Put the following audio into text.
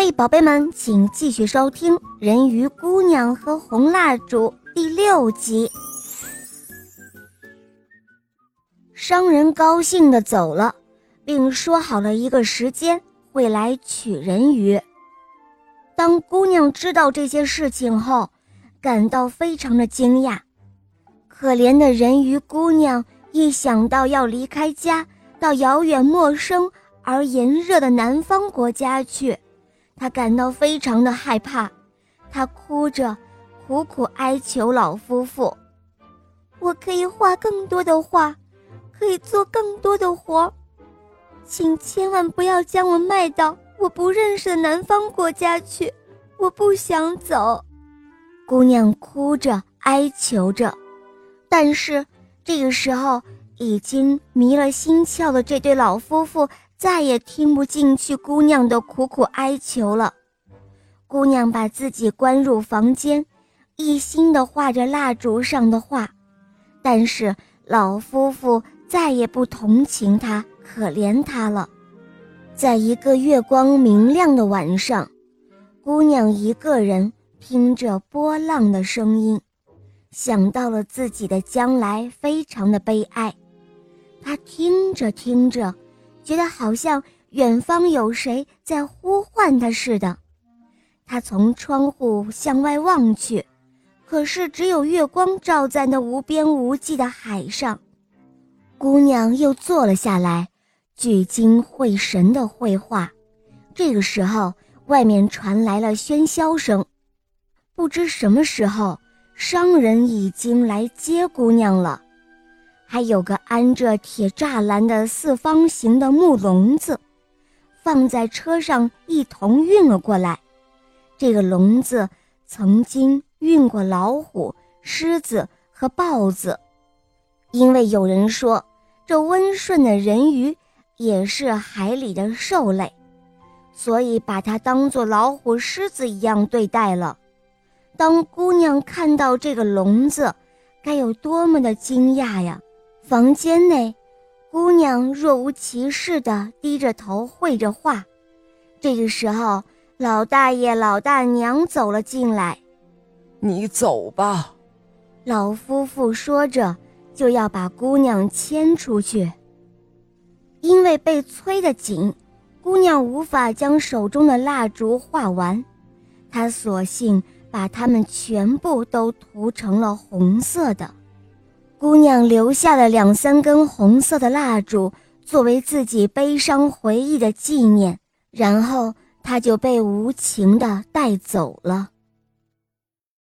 嘿，宝贝们，请继续收听《人鱼姑娘和红蜡烛》第六集。商人高兴地走了，并说好了一个时间会来取人鱼。当姑娘知道这些事情后，感到非常的惊讶。可怜的人鱼姑娘一想到要离开家，到遥远陌生而炎热的南方国家去，他感到非常的害怕。他哭着，苦苦哀求老夫妇：“我可以画更多的画，可以做更多的活，请千万不要将我卖到我不认识的南方国家去。我不想走。”姑娘哭着哀求着，但是这个时候已经迷了心窍的这对老夫妇再也听不进去姑娘的苦苦哀求了。姑娘把自己关入房间，一心的画着蜡烛上的画，但是老夫妇再也不同情她、可怜她了。在一个月光明亮的晚上，姑娘一个人。听着波浪的声音，想到了自己的将来，非常的悲哀。他听着听着，觉得好像远方有谁在呼唤他似的。他从窗户向外望去，可是只有月光照在那无边无际的海上。姑娘又坐了下来，聚精会神地绘画。这个时候，外面传来了喧嚣声。不知什么时候，商人已经来接姑娘了，还有个安着铁栅栏的四方形的木笼子，放在车上一同运了过来。这个笼子曾经运过老虎、狮子和豹子，因为有人说这温顺的人鱼也是海里的兽类，所以把它当作老虎、狮子一样对待了。当姑娘看到这个笼子，该有多么的惊讶呀！房间内，姑娘若无其事地低着头绘着画。这个时候，老大爷、老大娘走了进来。你走吧，老夫妇说着，就要把姑娘牵出去。因为被催得紧，姑娘无法将手中的蜡烛画完，她索性。把它们全部都涂成了红色的，姑娘留下了两三根红色的蜡烛，作为自己悲伤回忆的纪念。然后她就被无情的带走了。